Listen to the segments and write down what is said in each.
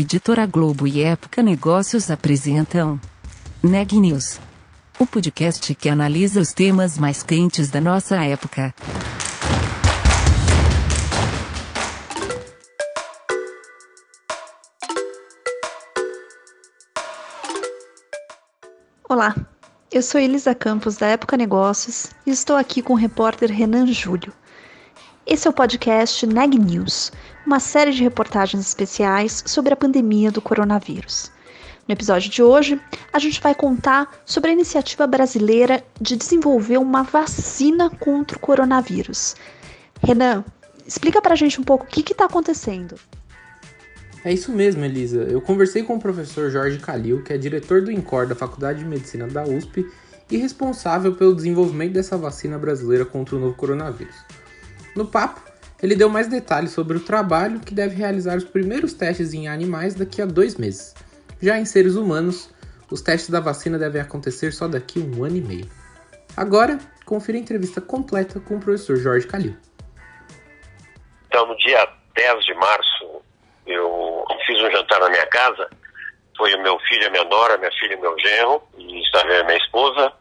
Editora Globo e Época Negócios apresentam Neg News, o podcast que analisa os temas mais quentes da nossa época. Olá, eu sou Elisa Campos da Época Negócios e estou aqui com o repórter Renan Júlio. Esse é o podcast Neg News, uma série de reportagens especiais sobre a pandemia do coronavírus. No episódio de hoje, a gente vai contar sobre a iniciativa brasileira de desenvolver uma vacina contra o coronavírus. Renan, explica pra gente um pouco o que está acontecendo. É isso mesmo, Elisa. Eu conversei com o professor Jorge Calil, que é diretor do INCOR da Faculdade de Medicina da USP e responsável pelo desenvolvimento dessa vacina brasileira contra o novo coronavírus. No papo, ele deu mais detalhes sobre o trabalho que deve realizar os primeiros testes em animais daqui a dois meses. Já em seres humanos, os testes da vacina devem acontecer só daqui a um ano e meio. Agora, confira a entrevista completa com o professor Jorge Calil. Então, no dia 10 de março, eu fiz um jantar na minha casa. Foi o meu filho, a minha nora, minha filha e meu genro, e estava minha esposa.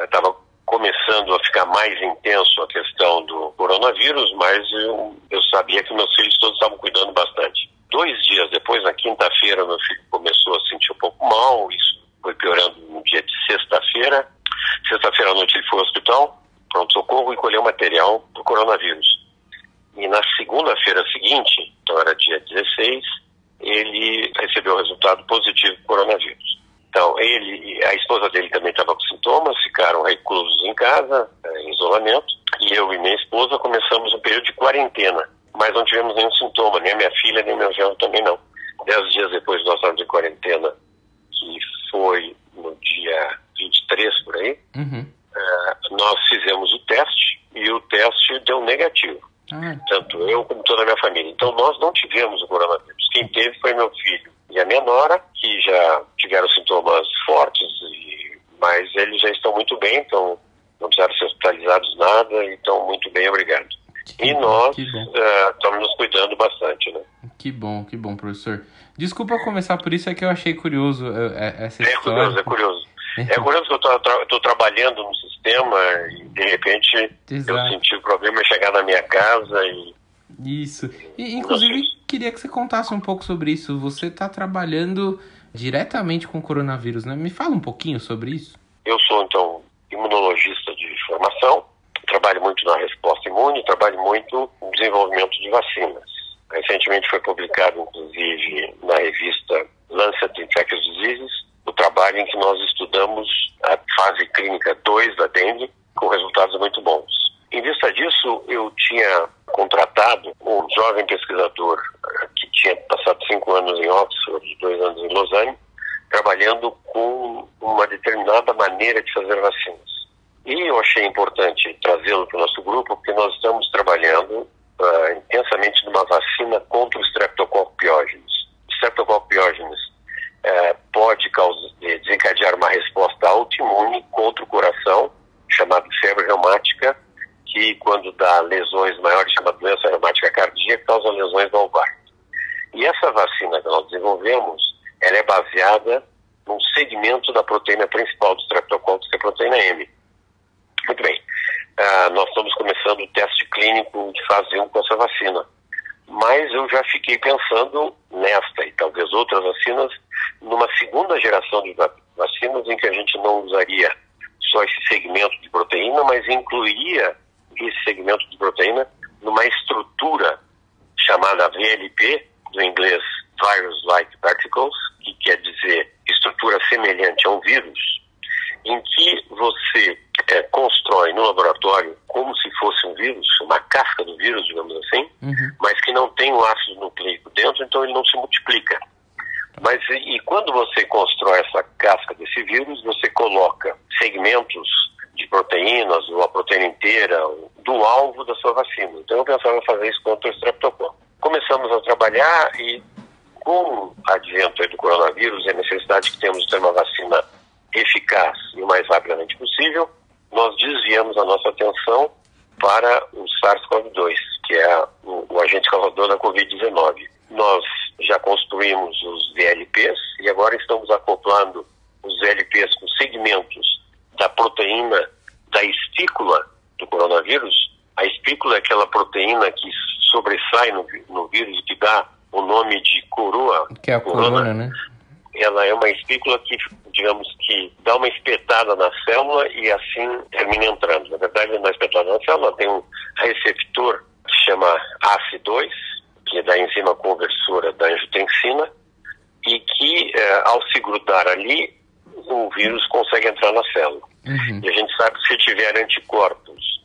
Estava começando a ficar mais intenso a questão do coronavírus, mas eu, eu sabia que meus filhos todos estavam cuidando bastante. Dois dias depois, na quinta-feira, meu filho começou a sentir um pouco mal, isso foi piorando no dia de sexta-feira. Sexta-feira à noite ele foi ao hospital, pronto-socorro, e colheu material do coronavírus. E na segunda-feira seguinte, então era dia 16, ele recebeu o resultado positivo do coronavírus. Então, ele a esposa dele também estava com sintomas, ficaram reclusos em casa, é, em isolamento, e eu e minha esposa começamos um período de quarentena, mas não tivemos nenhum sintoma, nem a minha filha, nem meu genro também não. Dez dias depois nós estávamos em quarentena, que foi no dia 23 por aí, uhum. uh, nós fizemos o teste e o teste deu negativo. Ah. Tanto eu como toda a minha família. Então nós não tivemos o coronavírus. Quem teve foi meu filho e a minha nora, que já tiveram sintomas fortes, e, mas eles já estão muito bem, então não precisaram ser hospitalizados nada, então muito bem, obrigado. Que e bom, nós uh, estamos nos cuidando bastante, né? Que bom, que bom, professor. Desculpa começar por isso, é que eu achei curioso é, essa é história. É curioso, é curioso. É curioso que eu estou trabalhando no sistema e de repente Exato. eu senti o problema chegar na minha casa e isso. E, inclusive, queria que você contasse um pouco sobre isso. Você está trabalhando diretamente com o coronavírus, né? Me fala um pouquinho sobre isso. Eu sou, então, imunologista de formação, trabalho muito na resposta imune, trabalho muito no desenvolvimento de vacinas. Recentemente foi publicado, inclusive, na revista Lancet Infectious Diseases, o trabalho em que nós estudamos a fase clínica 2 da dengue, com resultados muito bons. Em vista disso, eu tinha contratado um jovem pesquisador eh, que tinha passado cinco anos em Oxford dois anos em Lausanne, trabalhando com uma determinada maneira de fazer vacinas. E eu achei importante trazê-lo para o nosso grupo, porque nós estamos trabalhando uh, intensamente numa vacina contra o Streptococcus pyogenes. O Streptococcus uh, pode causar, desencadear uma resposta autoimune contra o coração, chamada febre reumática, que quando dá lesões maiores, chama doença reumática cardíaca, causa lesões no ovário. E essa vacina que nós desenvolvemos, ela é baseada num segmento da proteína principal do Streptococcus, que é a proteína M. Muito bem. Uh, nós estamos começando o teste clínico de fase 1 com essa vacina. Mas eu já fiquei pensando nesta e talvez outras vacinas, numa segunda geração de vacinas em que a gente não usaria só esse segmento de proteína, mas incluiria esse segmento de proteína numa estrutura chamada VLP, do inglês Virus-like Particles, que quer dizer estrutura semelhante a um vírus, em que você é, constrói no laboratório como se fosse um vírus, uma casca do vírus, digamos assim, uhum. mas que não tem um ácido nucleico dentro, então ele não se multiplica. Mas e, quando você constrói essa casca desse vírus, você coloca segmentos de proteínas, ou a proteína inteira, do alvo da sua vacina. Então eu pensava fazer isso contra o streptococcus. Começamos a trabalhar e com o advento do coronavírus e a necessidade que temos de ter uma vacina eficaz e o mais rapidamente possível, nós desviamos a nossa atenção para o SARS-CoV-2, que é o, o agente causador da Covid-19. Nós já construímos os VLPs e agora estamos acoplando os VLPs com segmentos da proteína da espícula do coronavírus. A espícula é aquela proteína que sobressai no, no vírus que dá o nome de coroa. Que é a corona, corona né? Ela é uma espícula que, digamos que, dá uma espetada na célula e assim termina entrando. Na verdade, não é espetada na célula, tem um receptor que se chama ACE2, que é da enzima conversora da angiotensina, e que, eh, ao se grudar ali, o vírus consegue entrar na célula. Uhum. E a gente sabe que se tiver anticorpos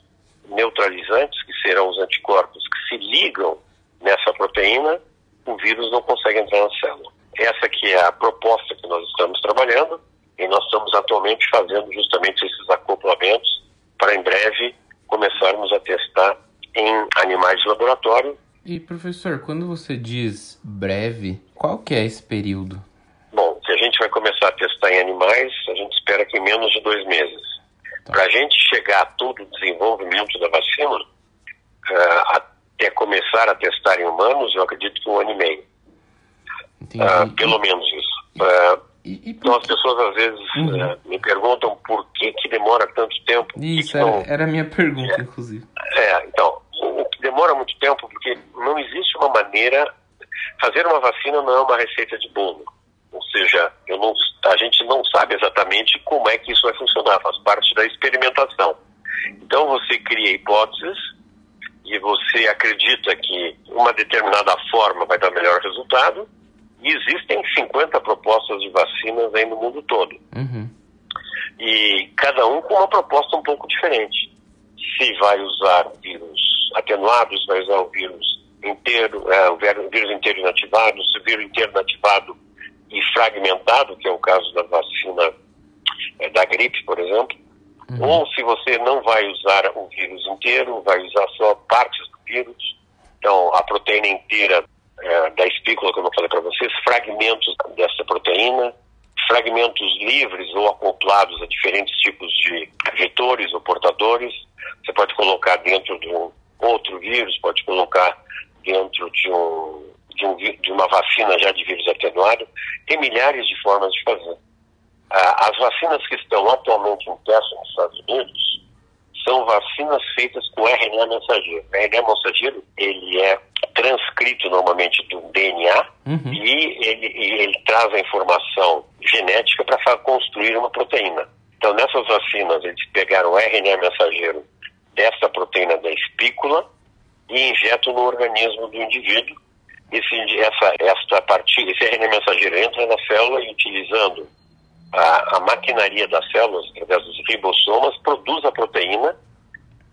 neutralizantes, que serão os anticorpos que se ligam nessa proteína, o vírus não consegue entrar na célula. Essa que é a proposta que nós estamos trabalhando e nós estamos atualmente fazendo justamente esses acoplamentos para em breve começarmos a testar em animais de laboratório. E professor, quando você diz breve, qual que é esse período? Bom, se a gente vai começar a testar em animais, a gente espera que em menos de dois meses. Tá. Para a gente chegar a todo o desenvolvimento da vacina, uh, até começar a testar em humanos, eu acredito que um ano e meio. Uh, pelo menos isso. Uh, e, e então as pessoas às vezes uhum. me perguntam por que, que demora tanto tempo. Isso, que era, não... era a minha pergunta, é, inclusive. É, então, o demora muito tempo, porque não existe uma maneira. Fazer uma vacina não é uma receita de bolo. Ou seja, eu não, a gente não sabe exatamente como é que isso vai funcionar, faz parte da experimentação. Então você cria hipóteses e você acredita que uma determinada forma vai dar melhor resultado, e existem 50 propostas de vacinas aí no mundo todo. Uhum. E cada um com uma proposta um pouco diferente. Se vai usar vírus atenuados, vai usar o vírus inteiro, é, o vírus inteiro inativado, se o vírus inteiro inativado e fragmentado, que é o caso da vacina é, da gripe, por exemplo, uhum. ou se você não vai usar o vírus inteiro, vai usar só partes do vírus, então a proteína inteira é, da espícula, como eu falei para vocês, fragmentos dessa proteína, fragmentos livres ou acoplados a diferentes tipos de vetores ou portadores. Você pode colocar dentro de um outro vírus, pode colocar dentro de um de, um, de uma vacina já de vírus atenuado, tem milhares de formas de fazer. Ah, as vacinas que estão atualmente em teste nos Estados Unidos são vacinas feitas com RNA mensageiro. O RNA mensageiro, ele é transcrito normalmente do DNA uhum. e ele, ele traz a informação genética para construir uma proteína. Então, nessas vacinas, eles pegaram o RNA mensageiro dessa proteína da espícula e injetam no organismo do indivíduo esse, essa, essa partilha, esse RNA mensageiro entra na célula e utilizando a, a maquinaria das células, através dos ribossomas, produz a proteína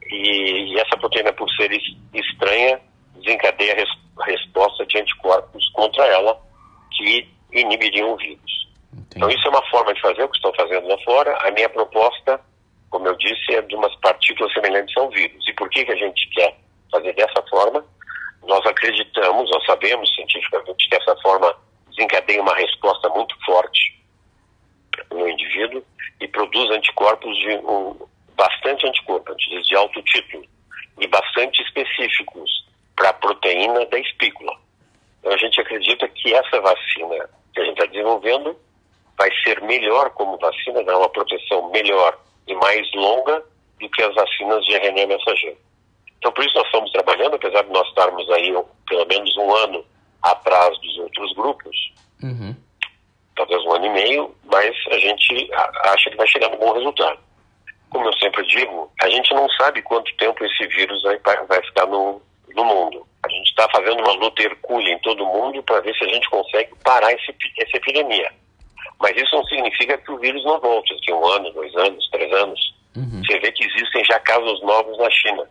e, e essa proteína, por ser estranha, desencadeia a, res, a, resposta de anticorpos contra ela que inibiriam o vírus. Entendi. Então isso é uma forma de fazer o que estão fazendo lá fora. A minha proposta, como eu disse, é de umas partículas semelhantes ao vírus. E por que, que a gente quer fazer dessa forma? Nós acreditamos, nós sabemos cientificamente que essa forma desencadeia uma resposta muito forte no indivíduo e produz anticorpos de um, bastante anticorpos, de alto título e bastante específicos para a proteína da espícula. Então a gente acredita que essa vacina que a gente está desenvolvendo vai ser melhor como vacina, dar uma proteção melhor e mais longa do que as vacinas de RNA mensageiro. Então, por isso nós estamos trabalhando, apesar de nós estarmos aí pelo menos um ano atrás dos outros grupos, uhum. talvez um ano e meio, mas a gente acha que vai chegar num bom resultado. Como eu sempre digo, a gente não sabe quanto tempo esse vírus vai, vai ficar no, no mundo. A gente está fazendo uma luta hercúlea em todo o mundo para ver se a gente consegue parar esse, essa epidemia. Mas isso não significa que o vírus não volte daqui um ano, dois anos, três anos. Uhum. Você vê que existem já casos novos na China.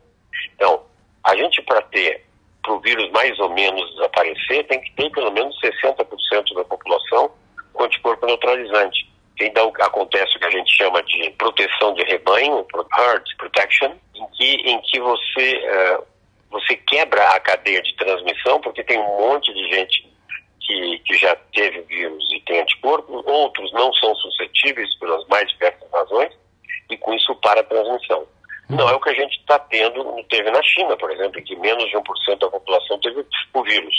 Então, a gente para ter, para o vírus mais ou menos desaparecer, tem que ter pelo menos 60% da população com anticorpo neutralizante. E ainda acontece o que a gente chama de proteção de rebanho, herd protection, em que, em que você, uh, você quebra a cadeia de transmissão, porque tem um monte de gente que, que já teve vírus e tem anticorpo, outros não são suscetíveis pelas mais diversas razões, e com isso para a transmissão. Não é o que a gente está tendo, teve na China, por exemplo, em que menos de 1% da população teve o vírus.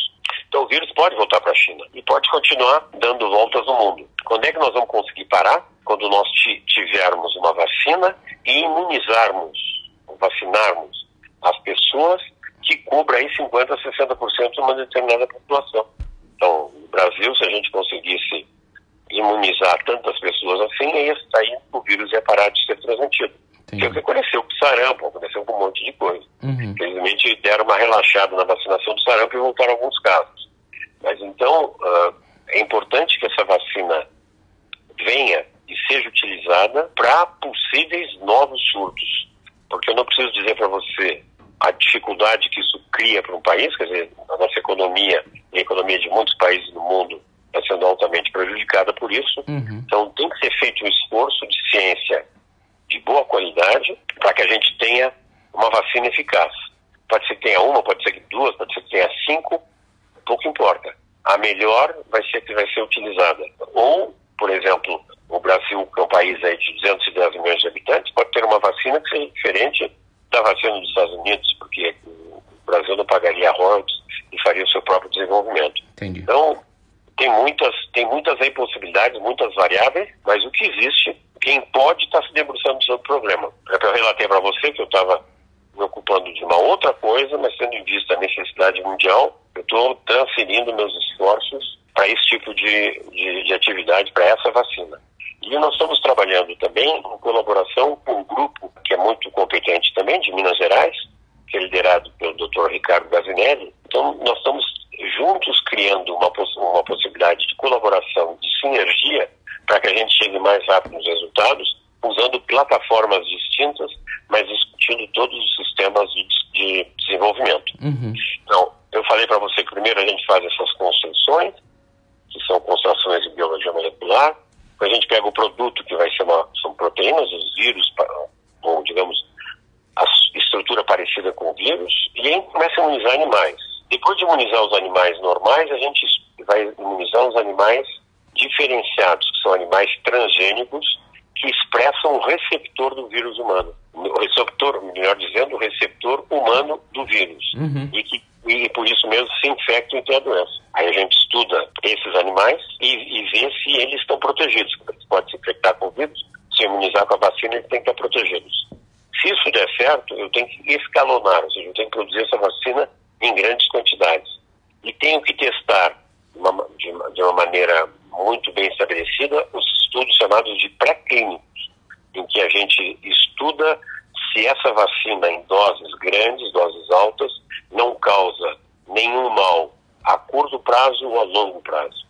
Então o vírus pode voltar para a China e pode continuar dando voltas no mundo. Quando é que nós vamos conseguir parar? Quando nós tivermos uma vacina e imunizarmos, vacinarmos as pessoas que cubra aí 50% a 60% de uma determinada população. Então, no Brasil, se a gente conseguisse imunizar tantas pessoas assim, aí, o vírus ia parar de ser transmitido. Entendi. É o que aconteceu com sarampo, aconteceu com um monte de coisa. Uhum. Infelizmente, deram uma relaxada na vacinação do sarampo e voltaram alguns casos. Mas então, uh, é importante que essa vacina venha e seja utilizada para possíveis novos surtos. Porque eu não preciso dizer para você a dificuldade que isso cria para um país, quer dizer, a nossa economia e a economia de muitos países do mundo está sendo altamente prejudicada por isso. Uhum. Então tem que ser feito um esforço de ciência de boa qualidade para que a gente tenha uma vacina eficaz. Pode ser que tenha uma, pode ser que duas, pode ser que tenha cinco, pouco importa. A melhor vai ser que vai ser utilizada. Ou, por exemplo, o Brasil, que é um país aí de 210 milhões de habitantes, pode ter uma vacina que seja diferente da vacina dos Estados Unidos, porque o Brasil não pagaria royalties e faria o seu próprio desenvolvimento. Entendi. Então, tem muitas, tem muitas aí possibilidades, muitas variáveis, mas o que existe, quem pode está se debruçando sobre o problema. Eu relatei para você que eu estava me ocupando de uma outra coisa, mas tendo em vista a necessidade mundial, eu estou transferindo meus esforços para esse tipo de, de, de atividade, para essa vacina. E nós estamos trabalhando também em colaboração com um grupo que é muito competente também, de Minas Gerais, que é liderado pelo Dr. Ricardo Gazinelli. Então, nós estamos juntos criando uma, poss uma possibilidade de colaboração, de sinergia, para que a gente chegue mais rápido nos resultados, usando plataformas distintas, mas discutindo todos os sistemas de, de desenvolvimento. Uhum. Então, eu falei para você que primeiro a gente faz essas construções, que são construções de biologia molecular, a gente pega o produto, que vai ser uma, são proteínas, os vírus, ou digamos, a estrutura parecida com o vírus, e aí começa a imunizar animais. Depois de imunizar os animais normais, a gente vai imunizar os animais diferenciados, que são animais transgênicos, que expressam o receptor do vírus humano. O receptor, melhor dizendo, o receptor humano do vírus. Uhum. E que e por isso mesmo se infectam e têm a doença. Aí a gente estuda esses animais e, e vê se eles estão protegidos. Eles podem se infectar com o vírus, se imunizar com a vacina, eles têm que estar protegidos. Se isso der certo, eu tenho que escalonar, ou seja, eu tenho que produzir essa vacina em grandes quantidades. E tenho que testar de uma, de de uma maneira muito bem estabelecida os estudos chamados de pré-clínicos, em que a gente estuda se essa vacina em doses grandes, doses altas, não causa nenhum mal a curto prazo ou a longo prazo.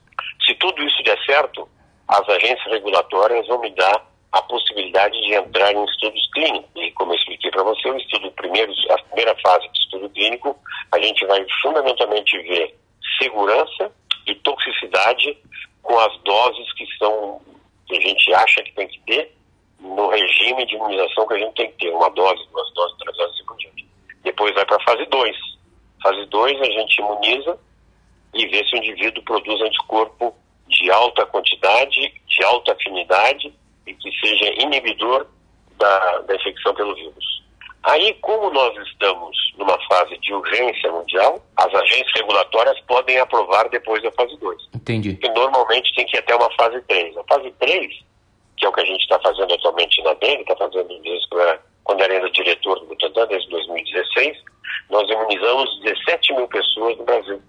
Se tudo isso der certo, as agências regulatórias vão me dar a possibilidade de entrar em estudos clínicos. E como eu expliquei para você, o estudo primeiro, a primeira fase de estudo clínico, a gente vai fundamentalmente ver segurança e toxicidade com as doses que são que a gente acha que tem que ter no regime de imunização que a gente tem que ter, uma dose, duas doses, três doses e por diante. Depois vai para a fase 2. Fase 2 a gente imuniza e vê se o indivíduo produz anticorpo de alta quantidade, de alta afinidade e que seja inibidor da, da infecção pelo vírus. Aí, como nós estamos numa fase de urgência mundial, as agências regulatórias podem aprovar depois da fase 2. Entendi. Porque normalmente tem que ir até uma fase 3. A fase 3, que é o que a gente está fazendo atualmente na dengue, está fazendo desde quando era ainda diretor do Butantan, desde 2016, nós imunizamos 17 mil pessoas no Brasil.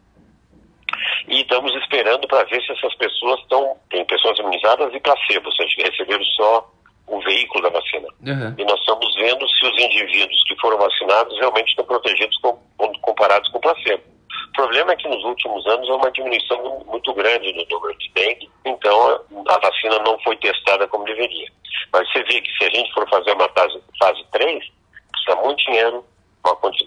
E estamos esperando para ver se essas pessoas estão. Tem pessoas imunizadas e placebo, ou seja, receberam só o veículo da vacina. Uhum. E nós estamos vendo se os indivíduos que foram vacinados realmente estão protegidos com, comparados com o placebo. O problema é que nos últimos anos há uma diminuição muito grande no número de dengue, então a vacina não foi testada como deveria. Mas você vê que se a gente for fazer uma fase, fase 3, precisa muito dinheiro,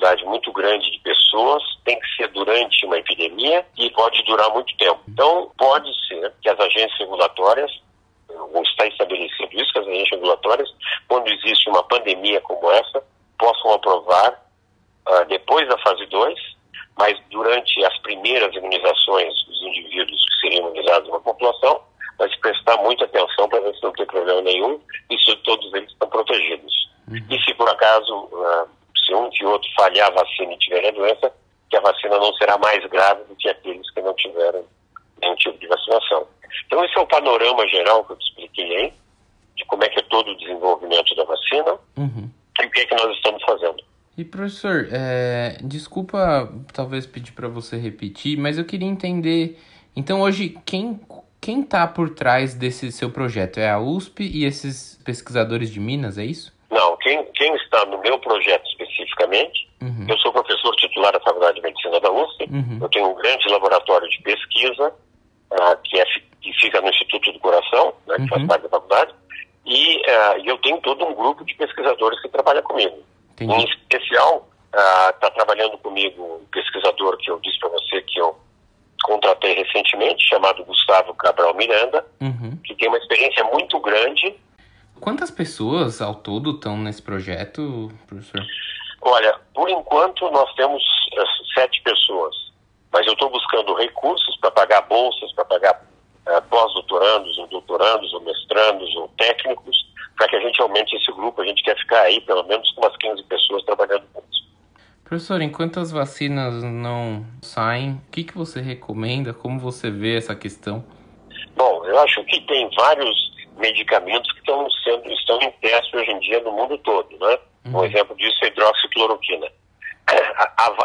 quantidade muito grande de pessoas, tem que ser durante uma epidemia e pode durar muito tempo. Então, pode ser que as agências regulatórias, ou está estabelecido isso, que as agências regulatórias, quando existe uma pandemia como essa, possam aprovar uh, depois da fase 2, mas durante as primeiras imunizações dos indivíduos que seriam imunizados na população, se prestar muita atenção para ver se não tem problema nenhum e se todos eles estão protegidos. Uhum. E se por acaso uh, se que outro falhar a vacina e tiver a doença, que a vacina não será mais grave do que aqueles que não tiveram nenhum tipo de vacinação. Então esse é o panorama geral que eu te expliquei aí, de como é que é todo o desenvolvimento da vacina. uhum. e o que é que nós estamos fazendo. E professor, é, desculpa talvez pedir para você repetir, mas eu queria entender. Então hoje quem quem está por trás desse seu projeto é a USP e esses pesquisadores de Minas, é isso? Não, quem, no meu projeto especificamente, uhum. eu sou professor titular da Faculdade de Medicina da USP, uhum. eu tenho um grande laboratório de pesquisa uh, que, é, que fica no Instituto do Coração, né, que uhum. faz parte da faculdade, e uh, eu tenho todo um grupo de pesquisadores que trabalha comigo. Entendi. Em especial, está uh, trabalhando comigo um pesquisador que eu disse para você que eu contratei recentemente, chamado Gustavo Cabral Miranda, uhum. que tem uma experiência muito grande. Quantas pessoas ao todo estão nesse projeto, professor? Olha, por enquanto nós temos uh, sete pessoas, mas eu estou buscando recursos para pagar bolsas, para pagar uh, pós-doutorandos, ou doutorandos, ou mestrandos, ou técnicos, para que a gente aumente esse grupo. A gente quer ficar aí pelo menos com umas 15 pessoas trabalhando juntos. Professor, enquanto as vacinas não saem, o que, que você recomenda? Como você vê essa questão? Bom, eu acho que tem vários medicamentos que estão sendo estão em teste hoje em dia no mundo todo, né? Uhum. Um exemplo disso é a hidroxicloroquina.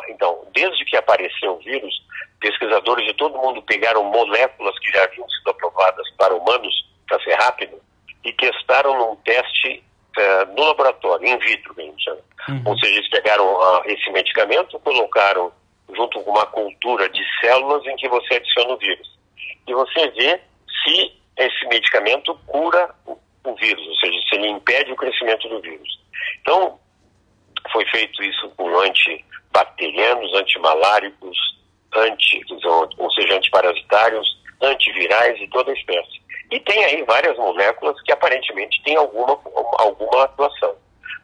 Então, desde que apareceu o vírus, pesquisadores de todo mundo pegaram moléculas que já haviam sido aprovadas para humanos, para ser rápido, e testaram num teste uh, no laboratório, in vitro, que a gente chama. Uhum. Ou seja, eles pegaram uh, esse medicamento, colocaram junto com uma cultura de células em que você adiciona o vírus. E você vê se esse medicamento cura o, vírus, ou seja, se ele impede o crescimento do vírus. Então, foi feito isso com antibacterianos, antimaláricos, anti, ou seja, antiparasitários, antivirais e toda a espécie. E tem aí várias moléculas que aparentemente têm alguma, alguma atuação.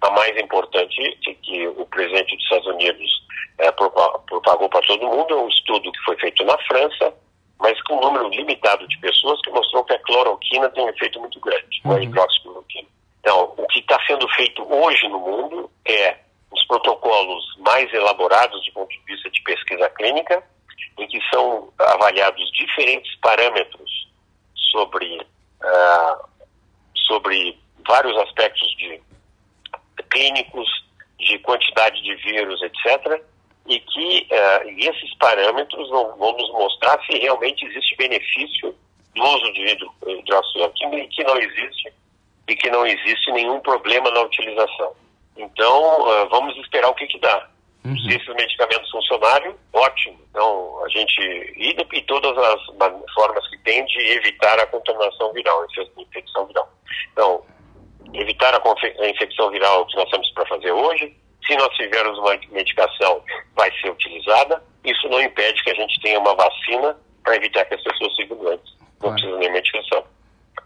A mais importante é que o presidente dos Estados Unidos é, propagou para todo mundo é um estudo que foi feito na França, mas com um número limitado de pessoas que mostrou que a cloroquina tem um efeito muito grande, uhum. a hidroxicloroquina. Então, o que está sendo feito hoje no mundo é os protocolos mais elaborados do ponto de vista de pesquisa clínica, em que são avaliados diferentes parâmetros sobre, uh, sobre vários aspectos de clínicos, de quantidade de vírus, etc., e que uh, esses parâmetros vão, vão, nos mostrar se realmente existe benefício do uso de hidroxicloroquina e que não existe e que não existe nenhum problema na utilização. Então, uh, vamos esperar o que, que dá. Uhum. Se esses medicamentos funcionarem, ótimo. Então, a gente. E, e todas as formas que tem de evitar a contaminação viral, a infecção viral. Então, evitar a, a infecção viral que nós temos para fazer hoje. Se nós tivermos uma medicação, vai ser utilizada. Isso não impede que a gente tenha uma vacina para evitar que as pessoas sigam doentes. Não claro. precisa nem medicação.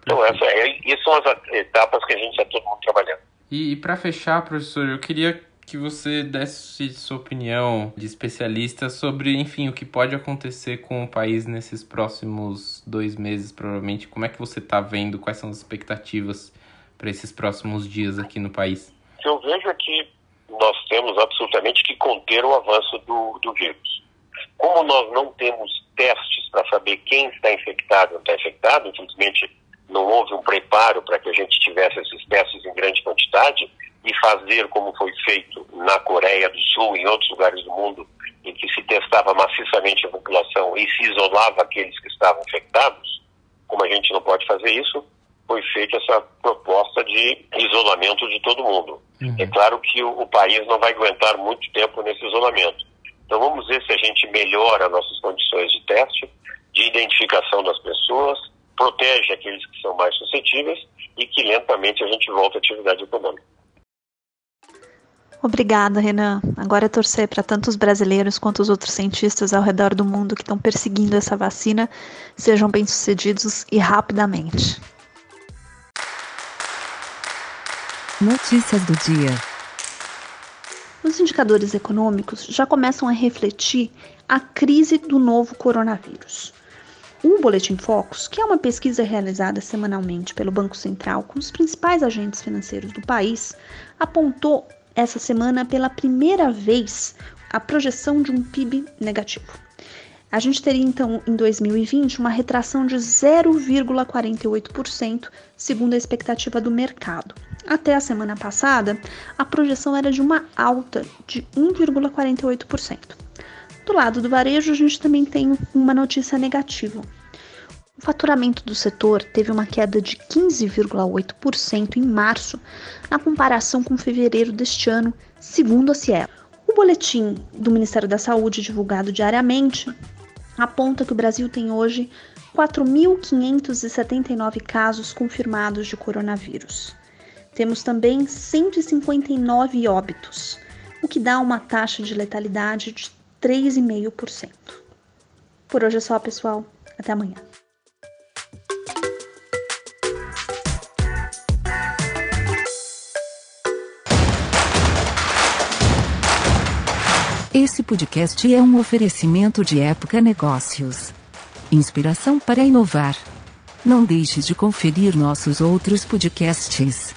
Então, essa é, essas são as etapas que a gente está todo mundo trabalhando. E, e para fechar, professor, eu queria que você desse sua opinião de especialista sobre, enfim, o que pode acontecer com o país nesses próximos dois meses, provavelmente. Como é que você está vendo? Quais são as expectativas para esses próximos dias aqui no país? O que eu vejo é que nós temos absolutamente que conter o avanço do, do vírus. Como nós não temos testes para saber quem está infectado ou não está infectado, infelizmente não houve um preparo para que a gente tivesse esses testes em grande quantidade e fazer como foi feito na Coreia do Sul e em outros lugares do mundo, em que se testava maciçamente a população e se isolava aqueles que estavam infectados, como a gente não pode fazer isso, foi feita essa proposta de isolamento de todo mundo. Uhum. É claro que o, o, país não vai aguentar muito tempo nesse isolamento. Então vamos ver se a gente melhora nossas condições de teste, de identificação das pessoas, protege aqueles que são mais suscetíveis e que lentamente a gente volta à atividade econômica. Obrigada, Renan. Agora é torcer para tanto os brasileiros quanto os outros cientistas ao redor do mundo que estão perseguindo essa vacina sejam bem-sucedidos e rapidamente. Notícias do dia. Os indicadores econômicos já começam a refletir a crise do novo coronavírus. O Boletim Focus, que é uma pesquisa realizada semanalmente pelo Banco Central com os principais agentes financeiros do país, apontou essa semana pela primeira vez a projeção de um PIB negativo. A gente teria então em 2020 uma retração de 0,48%, segundo a expectativa do mercado. Até a semana passada, a projeção era de uma alta de 1,48%. Do lado do varejo, a gente também tem uma notícia negativa. O faturamento do setor teve uma queda de 15,8% em março, na comparação com fevereiro deste ano, segundo a Cielo. O boletim do Ministério da Saúde, divulgado diariamente, aponta que o Brasil tem hoje 4.579 casos confirmados de coronavírus. Temos também 159 óbitos, o que dá uma taxa de letalidade de 3,5%. Por hoje é só, pessoal. Até amanhã. Esse podcast é um oferecimento de Época Negócios. Inspiração para inovar. Não deixe de conferir nossos outros podcasts.